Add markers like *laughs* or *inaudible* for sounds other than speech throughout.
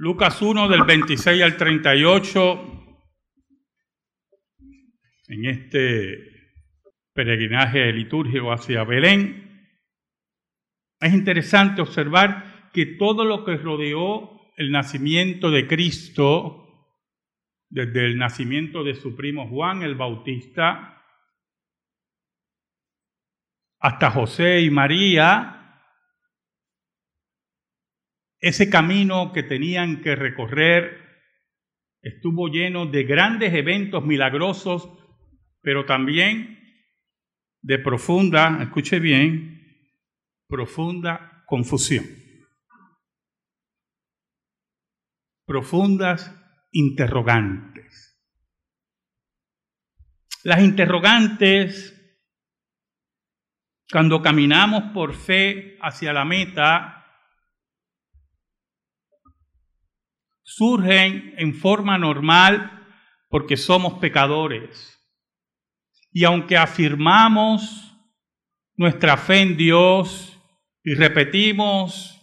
Lucas 1 del 26 al 38, en este peregrinaje litúrgico hacia Belén, es interesante observar que todo lo que rodeó el nacimiento de Cristo, desde el nacimiento de su primo Juan el Bautista, hasta José y María, ese camino que tenían que recorrer estuvo lleno de grandes eventos milagrosos, pero también de profunda, escuche bien, profunda confusión. Profundas interrogantes. Las interrogantes, cuando caminamos por fe hacia la meta, surgen en forma normal porque somos pecadores. Y aunque afirmamos nuestra fe en Dios y repetimos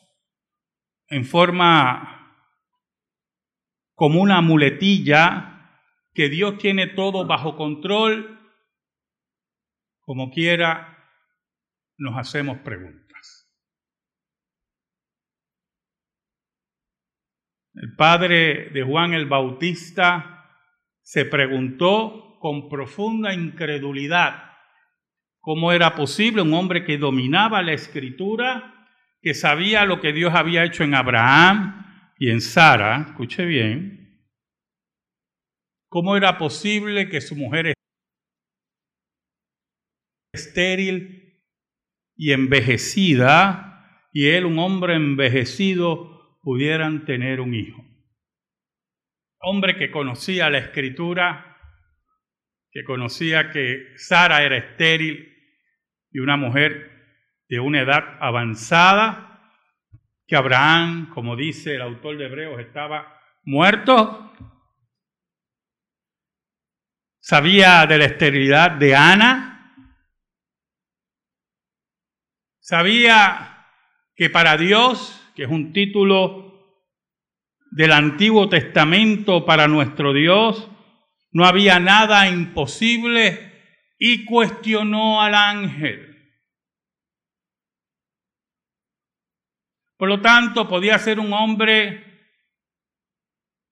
en forma como una muletilla que Dios tiene todo bajo control, como quiera, nos hacemos preguntas. El padre de Juan el Bautista se preguntó con profunda incredulidad cómo era posible un hombre que dominaba la escritura, que sabía lo que Dios había hecho en Abraham y en Sara, escuche bien, cómo era posible que su mujer estéril y envejecida, y él, un hombre envejecido, pudieran tener un hijo. Hombre que conocía la escritura, que conocía que Sara era estéril y una mujer de una edad avanzada, que Abraham, como dice el autor de Hebreos, estaba muerto. Sabía de la esterilidad de Ana. Sabía que para Dios que es un título del Antiguo Testamento para nuestro Dios, no había nada imposible y cuestionó al ángel. Por lo tanto, podía ser un hombre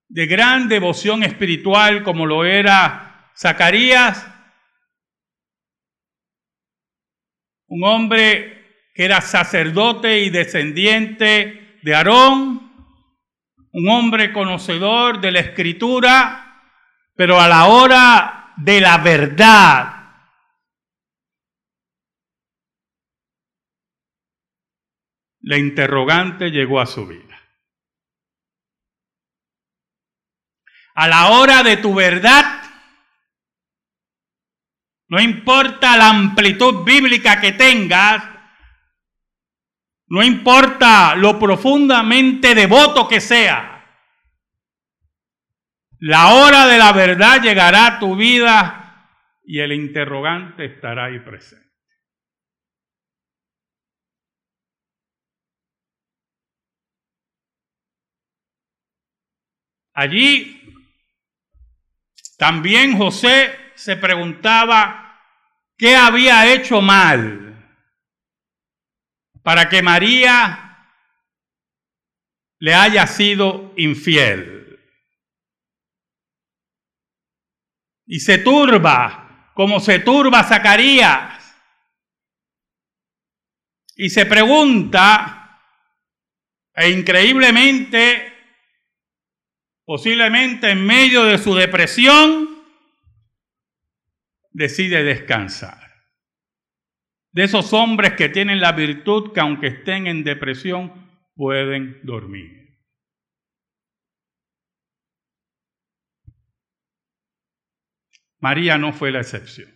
de gran devoción espiritual como lo era Zacarías, un hombre que era sacerdote y descendiente de Aarón, un hombre conocedor de la escritura, pero a la hora de la verdad, la interrogante llegó a su vida. A la hora de tu verdad, no importa la amplitud bíblica que tengas, no importa lo profundamente devoto que sea, la hora de la verdad llegará a tu vida y el interrogante estará ahí presente. Allí también José se preguntaba qué había hecho mal para que María le haya sido infiel. Y se turba, como se turba Zacarías. Y se pregunta, e increíblemente, posiblemente en medio de su depresión, decide descansar de esos hombres que tienen la virtud que aunque estén en depresión pueden dormir. María no fue la excepción.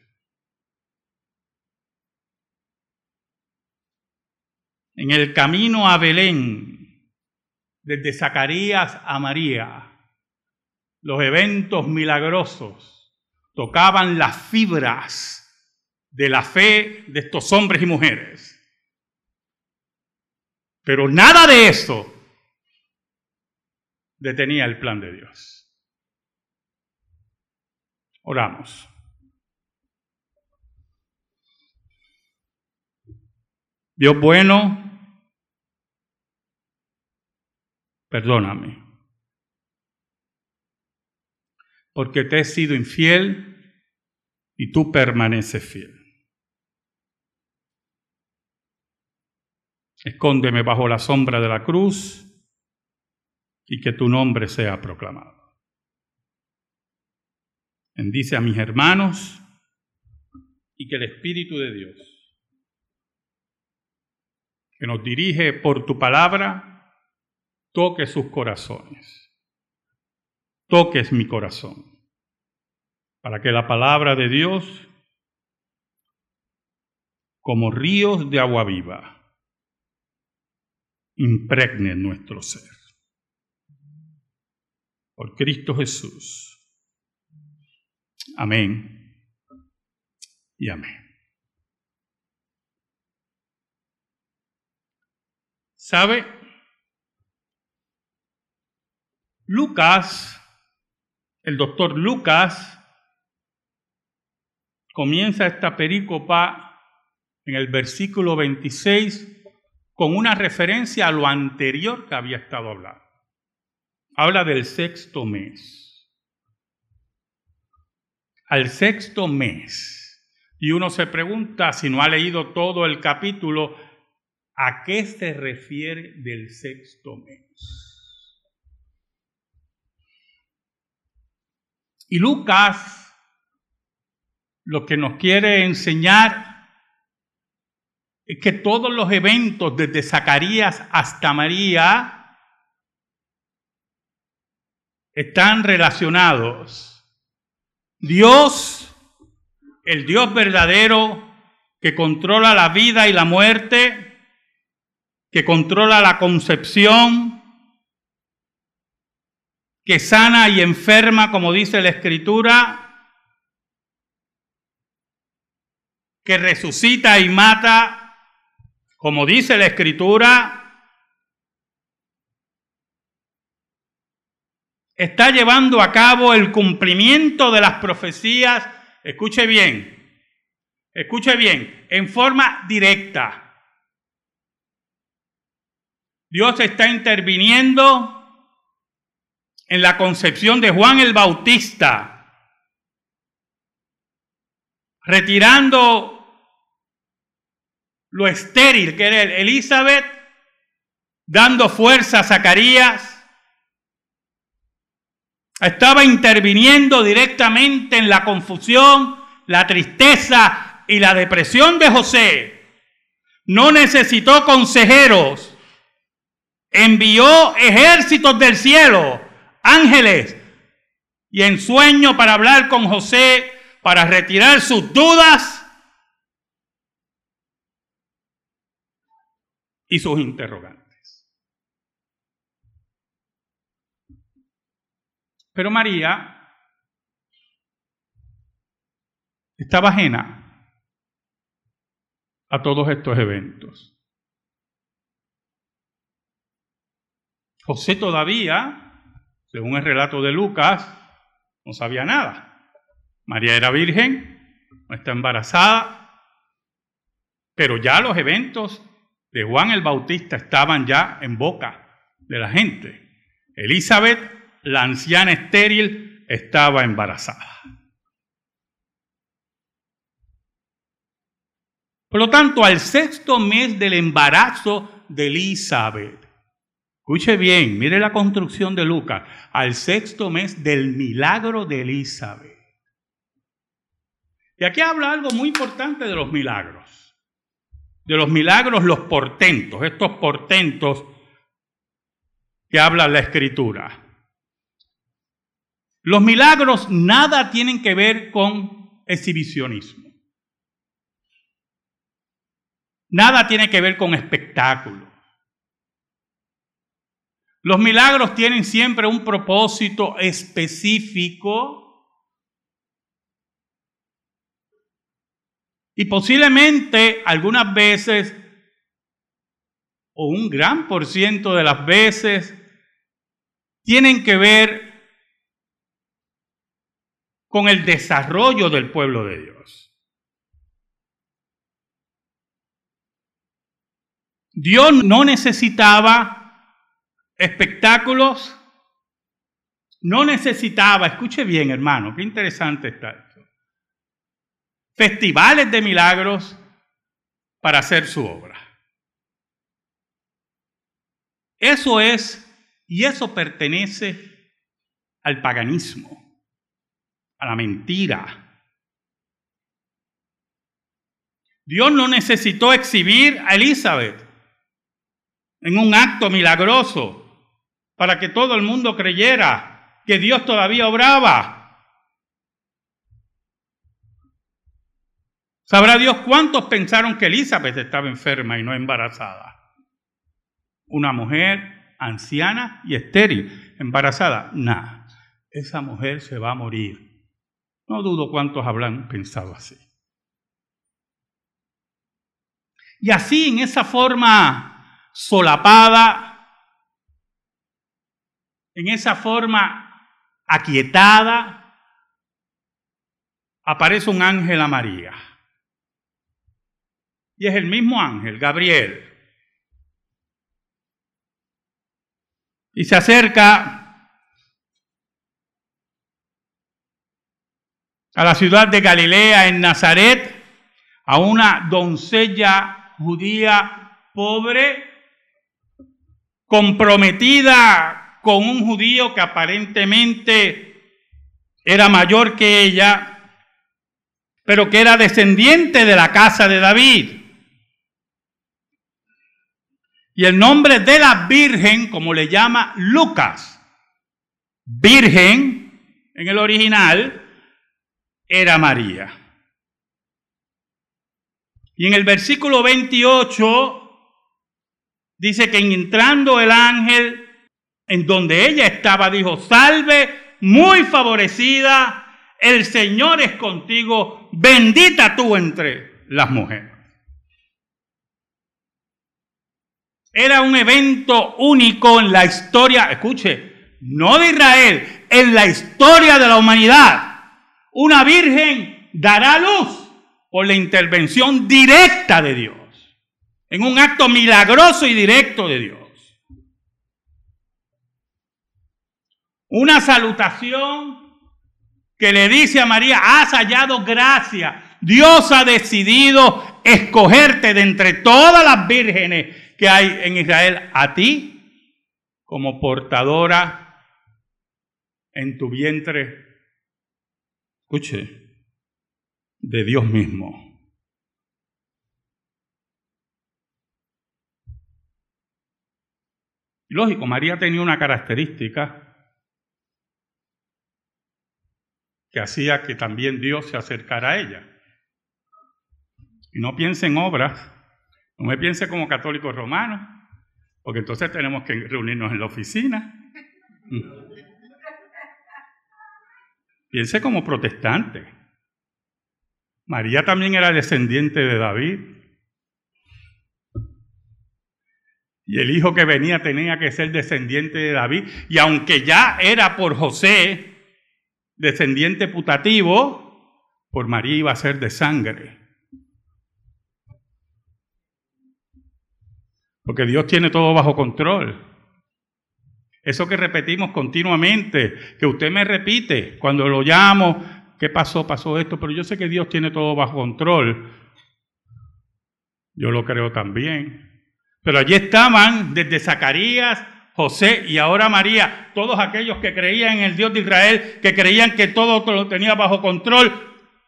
En el camino a Belén, desde Zacarías a María, los eventos milagrosos tocaban las fibras de la fe de estos hombres y mujeres. Pero nada de eso detenía el plan de Dios. Oramos. Dios bueno, perdóname, porque te he sido infiel y tú permaneces fiel. Escóndeme bajo la sombra de la cruz y que tu nombre sea proclamado. Bendice a mis hermanos y que el Espíritu de Dios, que nos dirige por tu palabra, toque sus corazones. Toques mi corazón, para que la palabra de Dios, como ríos de agua viva, impregne nuestro ser por Cristo Jesús. Amén y amén. ¿Sabe? Lucas, el doctor Lucas, comienza esta perícopa en el versículo 26 con una referencia a lo anterior que había estado hablando habla del sexto mes. Al sexto mes. Y uno se pregunta, si no ha leído todo el capítulo, ¿a qué se refiere del sexto mes? Y Lucas lo que nos quiere enseñar que todos los eventos desde Zacarías hasta María están relacionados. Dios, el Dios verdadero que controla la vida y la muerte, que controla la concepción, que sana y enferma, como dice la Escritura, que resucita y mata, como dice la Escritura, está llevando a cabo el cumplimiento de las profecías, escuche bien, escuche bien, en forma directa. Dios está interviniendo en la concepción de Juan el Bautista, retirando lo estéril que era Elizabeth, dando fuerza a Zacarías, estaba interviniendo directamente en la confusión, la tristeza y la depresión de José. No necesitó consejeros. Envió ejércitos del cielo, ángeles, y en sueño para hablar con José, para retirar sus dudas y sus interrogantes. Pero María estaba ajena a todos estos eventos. José todavía, según el relato de Lucas, no sabía nada. María era virgen, no está embarazada, pero ya los eventos de Juan el Bautista estaban ya en boca de la gente. Elizabeth la anciana estéril estaba embarazada. Por lo tanto, al sexto mes del embarazo de Elizabeth, escuche bien, mire la construcción de Lucas, al sexto mes del milagro de Elizabeth. Y aquí habla algo muy importante de los milagros. De los milagros, los portentos, estos portentos que habla la escritura. Los milagros nada tienen que ver con exhibicionismo. Nada tiene que ver con espectáculo. Los milagros tienen siempre un propósito específico y posiblemente algunas veces o un gran por ciento de las veces tienen que ver con el desarrollo del pueblo de Dios. Dios no necesitaba espectáculos, no necesitaba, escuche bien hermano, qué interesante está festivales de milagros para hacer su obra. Eso es, y eso pertenece al paganismo a la mentira. Dios no necesitó exhibir a Elizabeth en un acto milagroso para que todo el mundo creyera que Dios todavía obraba. Sabrá Dios cuántos pensaron que Elizabeth estaba enferma y no embarazada. Una mujer anciana y estéril, embarazada. Nada, esa mujer se va a morir. No dudo cuántos habrán pensado así. Y así, en esa forma solapada, en esa forma aquietada, aparece un ángel a María. Y es el mismo ángel, Gabriel. Y se acerca a la ciudad de Galilea, en Nazaret, a una doncella judía pobre, comprometida con un judío que aparentemente era mayor que ella, pero que era descendiente de la casa de David. Y el nombre de la Virgen, como le llama Lucas, Virgen en el original, era María. Y en el versículo 28 dice que entrando el ángel en donde ella estaba, dijo, salve, muy favorecida, el Señor es contigo, bendita tú entre las mujeres. Era un evento único en la historia, escuche, no de Israel, en la historia de la humanidad una virgen dará luz por la intervención directa de Dios, en un acto milagroso y directo de Dios. Una salutación que le dice a María, has hallado gracia, Dios ha decidido escogerte de entre todas las vírgenes que hay en Israel a ti como portadora en tu vientre escuche, de Dios mismo. Lógico, María tenía una característica que hacía que también Dios se acercara a ella. Y no piense en obras, no me piense como católico romano, porque entonces tenemos que reunirnos en la oficina. Piense como protestante. María también era descendiente de David. Y el hijo que venía tenía que ser descendiente de David. Y aunque ya era por José descendiente putativo, por María iba a ser de sangre. Porque Dios tiene todo bajo control. Eso que repetimos continuamente, que usted me repite cuando lo llamo, ¿qué pasó? Pasó esto, pero yo sé que Dios tiene todo bajo control. Yo lo creo también. Pero allí estaban desde Zacarías, José y ahora María, todos aquellos que creían en el Dios de Israel, que creían que todo lo tenía bajo control,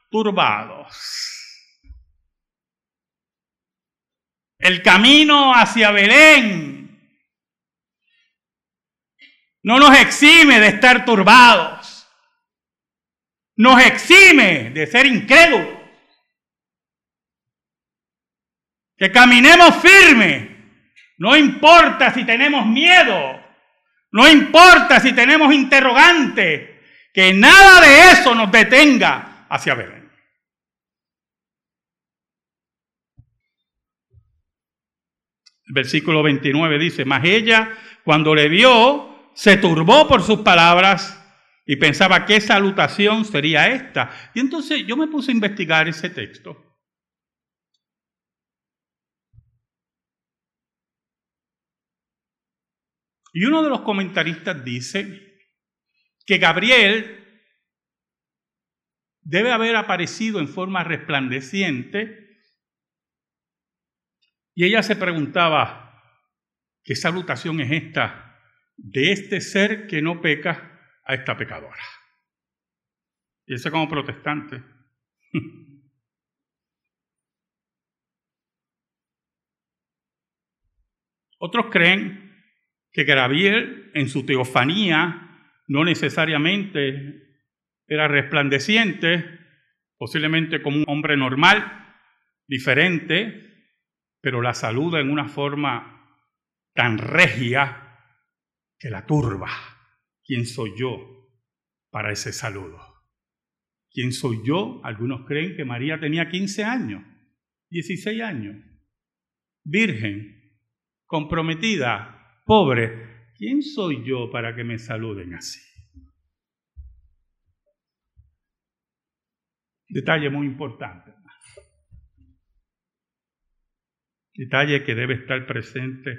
turbados. El camino hacia Belén no nos exime de estar turbados. Nos exime de ser incrédulos. Que caminemos firme. No importa si tenemos miedo. No importa si tenemos interrogantes. Que nada de eso nos detenga hacia Belén. El versículo 29 dice, mas ella cuando le vio, se turbó por sus palabras y pensaba qué salutación sería esta. Y entonces yo me puse a investigar ese texto. Y uno de los comentaristas dice que Gabriel debe haber aparecido en forma resplandeciente y ella se preguntaba, ¿qué salutación es esta de este ser que no peca a esta pecadora? Y eso como protestante. *laughs* Otros creen que Gabriel en su teofanía no necesariamente era resplandeciente, posiblemente como un hombre normal, diferente, pero la saluda en una forma tan regia que la turba. ¿Quién soy yo para ese saludo? ¿Quién soy yo? Algunos creen que María tenía 15 años, 16 años, virgen, comprometida, pobre. ¿Quién soy yo para que me saluden así? Detalle muy importante. Detalle que debe estar presente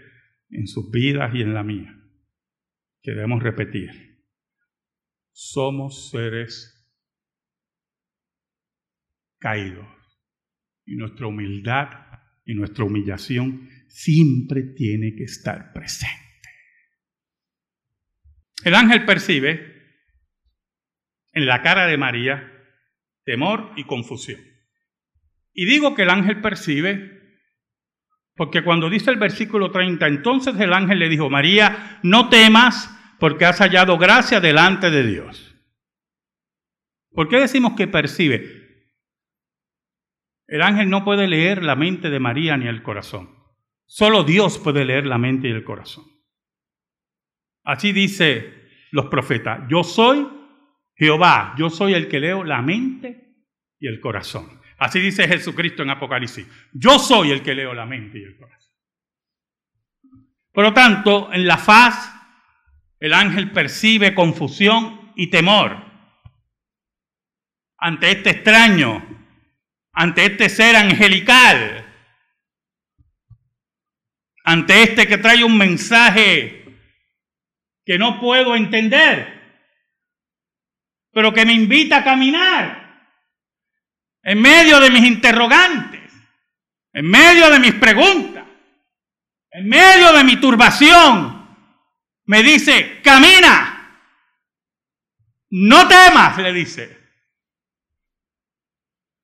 en sus vidas y en la mía, que debemos repetir. Somos seres caídos y nuestra humildad y nuestra humillación siempre tiene que estar presente. El ángel percibe en la cara de María temor y confusión. Y digo que el ángel percibe porque cuando dice el versículo 30, entonces el ángel le dijo, María, no temas porque has hallado gracia delante de Dios. ¿Por qué decimos que percibe? El ángel no puede leer la mente de María ni el corazón. Solo Dios puede leer la mente y el corazón. Así dice los profetas, yo soy Jehová, yo soy el que leo la mente y el corazón. Así dice Jesucristo en Apocalipsis. Yo soy el que leo la mente y el corazón. Por lo tanto, en la faz, el ángel percibe confusión y temor ante este extraño, ante este ser angelical, ante este que trae un mensaje que no puedo entender, pero que me invita a caminar en medio de mis interrogantes, en medio de mis preguntas, en medio de mi turbación, me dice, camina, no temas, le dice,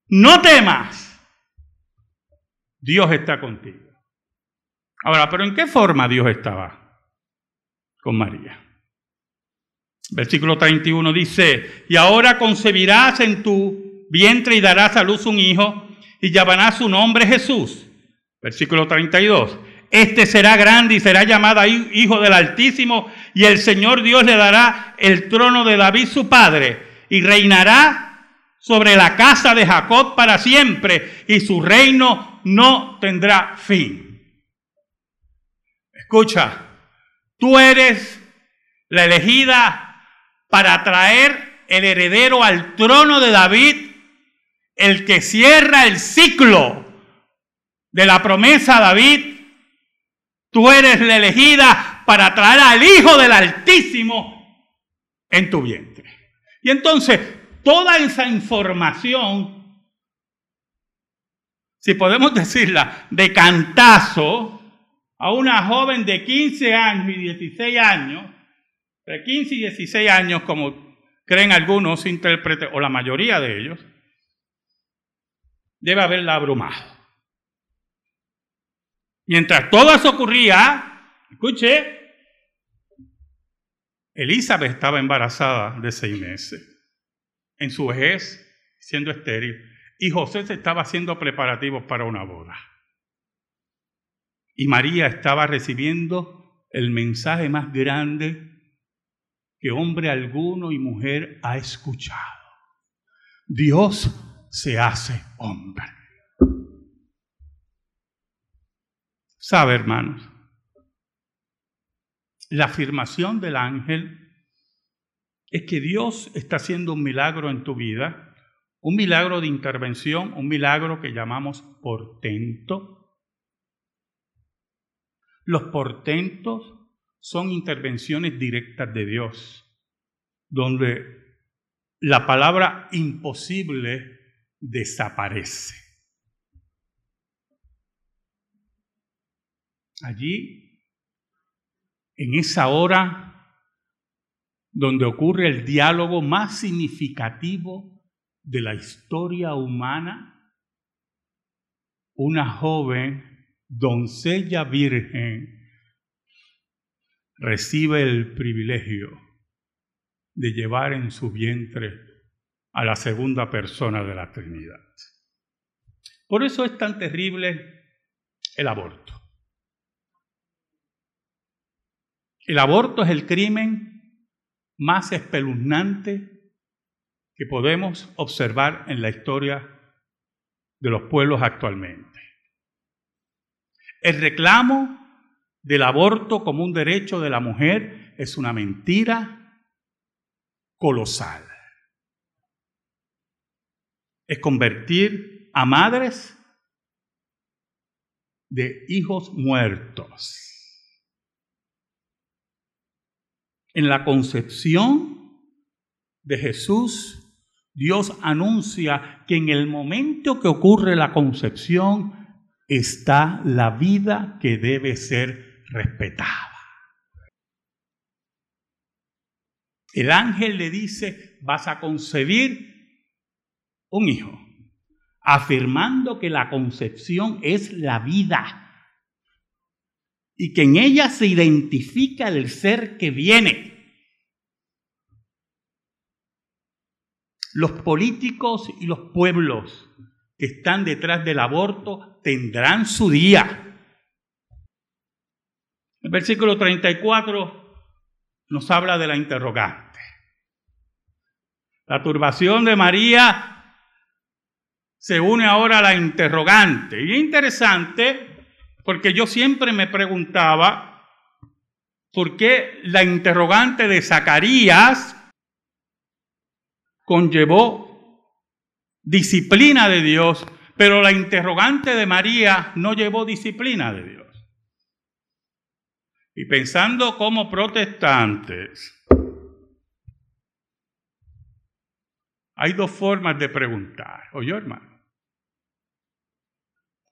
no temas, Dios está contigo. Ahora, pero ¿en qué forma Dios estaba con María? Versículo 31 dice, y ahora concebirás en tu vientre y darás a luz un hijo y llamará su nombre Jesús. Versículo 32. Este será grande y será llamado Hijo del Altísimo y el Señor Dios le dará el trono de David su padre y reinará sobre la casa de Jacob para siempre y su reino no tendrá fin. Escucha, tú eres la elegida para traer el heredero al trono de David el que cierra el ciclo de la promesa a David, tú eres la elegida para traer al Hijo del Altísimo en tu vientre. Y entonces, toda esa información, si podemos decirla, de cantazo a una joven de 15 años y 16 años, de 15 y 16 años, como creen algunos intérpretes, o la mayoría de ellos, debe haberla abrumado. Mientras todo eso ocurría, escuche, Elizabeth estaba embarazada de seis meses, en su vejez, siendo estéril, y José se estaba haciendo preparativos para una boda. Y María estaba recibiendo el mensaje más grande que hombre alguno y mujer ha escuchado. Dios se hace hombre. ¿Sabe, hermanos? la afirmación del ángel es que Dios está haciendo un milagro en tu vida, un milagro de intervención, un milagro que llamamos portento. Los portentos son intervenciones directas de Dios, donde la palabra imposible desaparece. Allí, en esa hora donde ocurre el diálogo más significativo de la historia humana, una joven doncella virgen recibe el privilegio de llevar en su vientre a la segunda persona de la Trinidad. Por eso es tan terrible el aborto. El aborto es el crimen más espeluznante que podemos observar en la historia de los pueblos actualmente. El reclamo del aborto como un derecho de la mujer es una mentira colosal. Es convertir a madres de hijos muertos. En la concepción de Jesús, Dios anuncia que en el momento que ocurre la concepción está la vida que debe ser respetaba. El ángel le dice, vas a concebir un hijo, afirmando que la concepción es la vida y que en ella se identifica el ser que viene. Los políticos y los pueblos que están detrás del aborto tendrán su día. El versículo 34 nos habla de la interrogante. La turbación de María se une ahora a la interrogante. Y es interesante porque yo siempre me preguntaba por qué la interrogante de Zacarías conllevó disciplina de Dios, pero la interrogante de María no llevó disciplina de Dios. Y pensando como protestantes, hay dos formas de preguntar. Oye, hermano.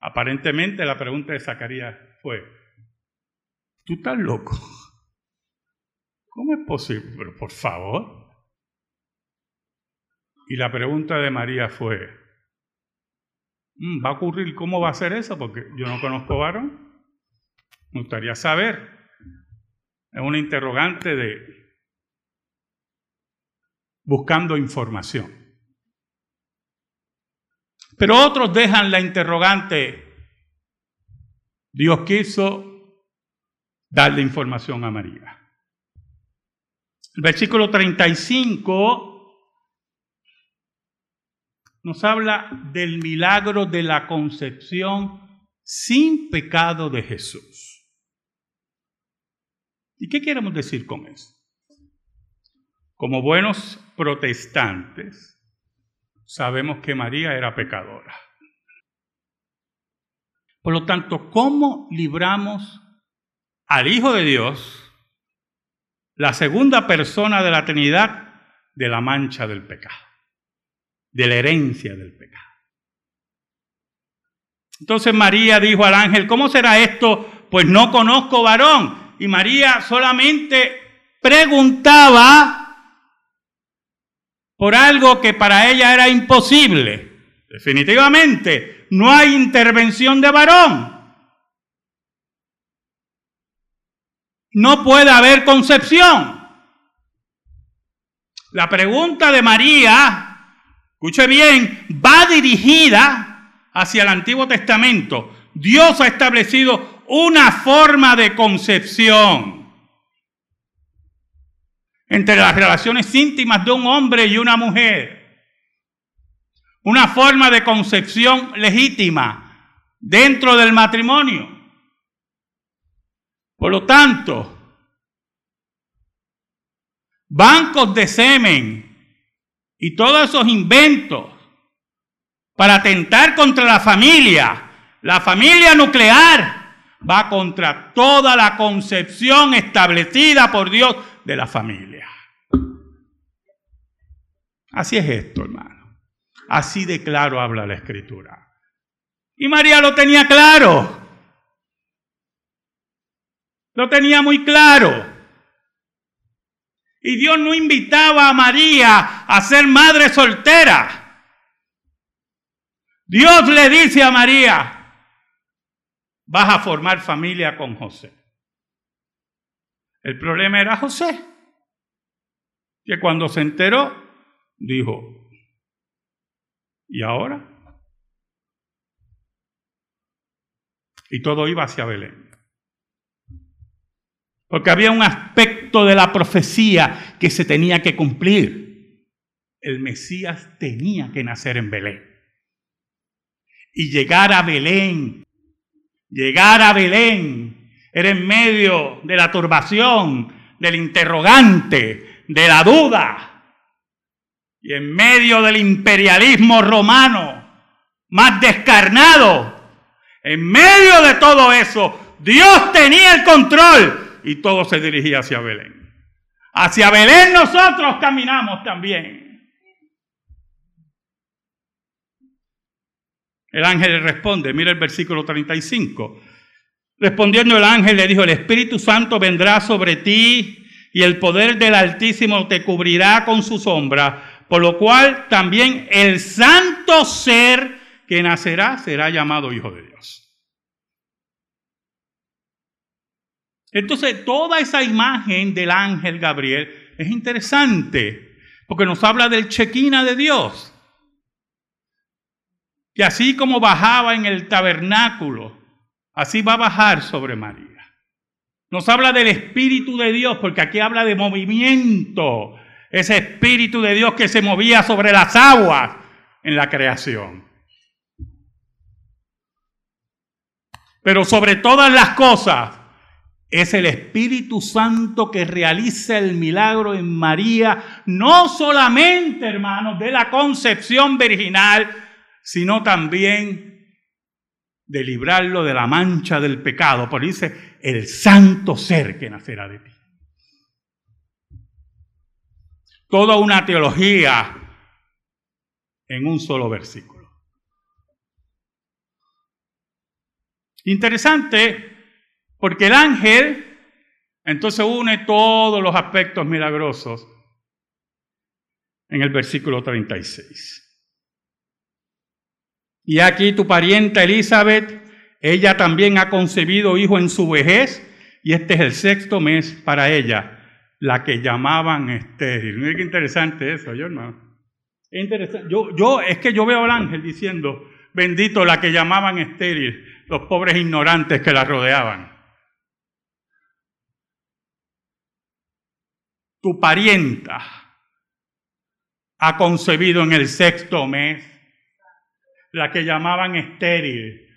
Aparentemente la pregunta de Zacarías fue, ¿tú estás loco? ¿Cómo es posible? Pero por favor. Y la pregunta de María fue, mm, ¿va a ocurrir cómo va a ser eso? Porque yo no conozco varón. Me gustaría saber. Es una interrogante de buscando información. Pero otros dejan la interrogante, Dios quiso darle información a María. El versículo 35 nos habla del milagro de la concepción sin pecado de Jesús. ¿Y qué queremos decir con eso? Como buenos protestantes, sabemos que María era pecadora. Por lo tanto, ¿cómo libramos al Hijo de Dios, la segunda persona de la Trinidad, de la mancha del pecado, de la herencia del pecado? Entonces María dijo al ángel, ¿cómo será esto? Pues no conozco varón y María solamente preguntaba por algo que para ella era imposible. Definitivamente, no hay intervención de varón. No puede haber concepción. La pregunta de María, escuche bien, va dirigida hacia el Antiguo Testamento. Dios ha establecido una forma de concepción entre las relaciones íntimas de un hombre y una mujer. Una forma de concepción legítima dentro del matrimonio. Por lo tanto, bancos de semen y todos esos inventos para atentar contra la familia, la familia nuclear, va contra toda la concepción establecida por Dios de la familia. Así es esto, hermano. Así de claro habla la escritura. Y María lo tenía claro. Lo tenía muy claro. Y Dios no invitaba a María a ser madre soltera. Dios le dice a María, vas a formar familia con José. El problema era José, que cuando se enteró, dijo, ¿y ahora? Y todo iba hacia Belén. Porque había un aspecto de la profecía que se tenía que cumplir. El Mesías tenía que nacer en Belén y llegar a Belén. Llegar a Belén era en medio de la turbación, del interrogante, de la duda. Y en medio del imperialismo romano más descarnado, en medio de todo eso, Dios tenía el control y todo se dirigía hacia Belén. Hacia Belén nosotros caminamos también. El ángel responde, mira el versículo 35. Respondiendo el ángel le dijo, el Espíritu Santo vendrá sobre ti y el poder del Altísimo te cubrirá con su sombra, por lo cual también el santo ser que nacerá será llamado Hijo de Dios. Entonces, toda esa imagen del ángel Gabriel es interesante, porque nos habla del chequina de Dios que así como bajaba en el tabernáculo, así va a bajar sobre María. Nos habla del Espíritu de Dios, porque aquí habla de movimiento, ese Espíritu de Dios que se movía sobre las aguas en la creación. Pero sobre todas las cosas, es el Espíritu Santo que realiza el milagro en María, no solamente, hermanos, de la concepción virginal, sino también de librarlo de la mancha del pecado. Por dice, el santo ser que nacerá de ti. Toda una teología en un solo versículo. Interesante, porque el ángel entonces une todos los aspectos milagrosos en el versículo 36. Y aquí tu parienta Elizabeth, ella también ha concebido hijo en su vejez, y este es el sexto mes para ella, la que llamaban estéril. Mira qué interesante eso, yo hermano. Es interesante. Yo, yo, es que yo veo al ángel diciendo, bendito la que llamaban estéril, los pobres ignorantes que la rodeaban. Tu parienta ha concebido en el sexto mes la que llamaban estéril,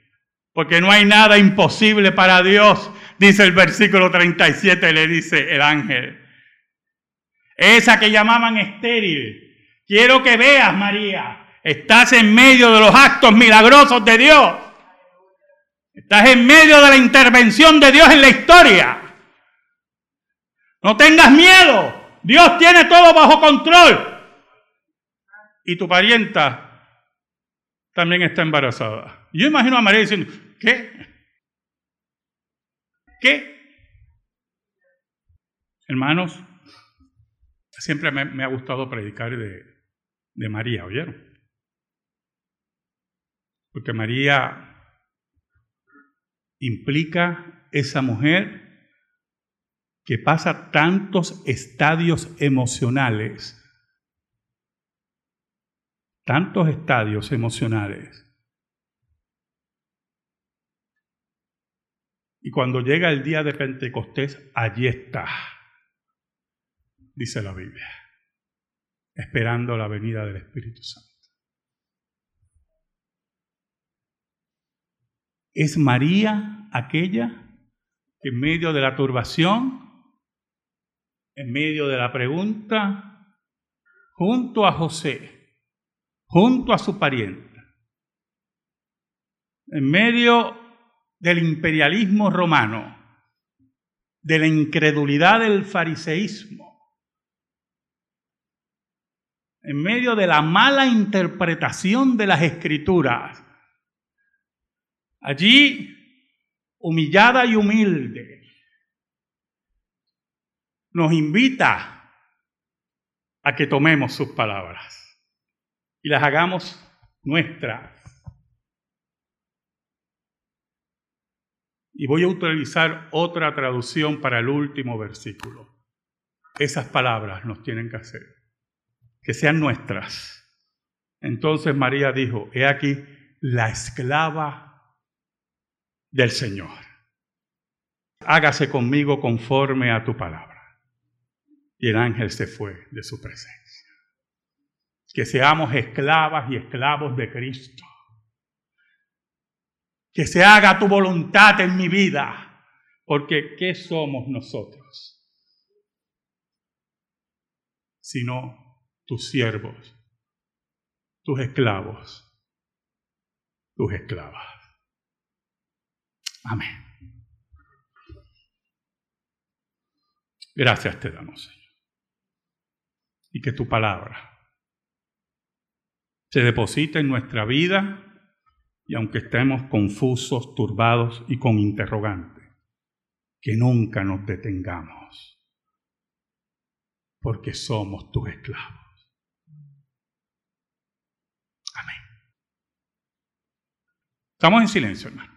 porque no hay nada imposible para Dios, dice el versículo 37, le dice el ángel. Esa que llamaban estéril. Quiero que veas, María, estás en medio de los actos milagrosos de Dios. Estás en medio de la intervención de Dios en la historia. No tengas miedo. Dios tiene todo bajo control. Y tu parienta también está embarazada. Yo imagino a María diciendo, ¿qué? ¿Qué? Hermanos, siempre me, ha gustado predicar de, de María, ¿oyeron? Porque María implica esa mujer que pasa tantos estadios emocionales tantos estadios emocionales. Y cuando llega el día de Pentecostés, allí está, dice la Biblia, esperando la venida del Espíritu Santo. Es María aquella que en medio de la turbación, en medio de la pregunta, junto a José, junto a su pariente, en medio del imperialismo romano, de la incredulidad del fariseísmo, en medio de la mala interpretación de las escrituras, allí humillada y humilde, nos invita a que tomemos sus palabras y las hagamos nuestras. Y voy a utilizar otra traducción para el último versículo. Esas palabras nos tienen que hacer, que sean nuestras. Entonces María dijo, he aquí la esclava del Señor. Hágase conmigo conforme a tu palabra. Y el ángel se fue de su presencia. Que seamos esclavas y esclavos de Cristo que se haga tu voluntad en mi vida, porque ¿qué somos nosotros? Sino tus siervos, tus esclavos, tus esclavas. Amén. Gracias te damos, Señor. Y que tu palabra se deposite en nuestra vida y aunque estemos confusos, turbados y con interrogantes, que nunca nos detengamos, porque somos tus esclavos. Amén. Estamos en silencio, hermano.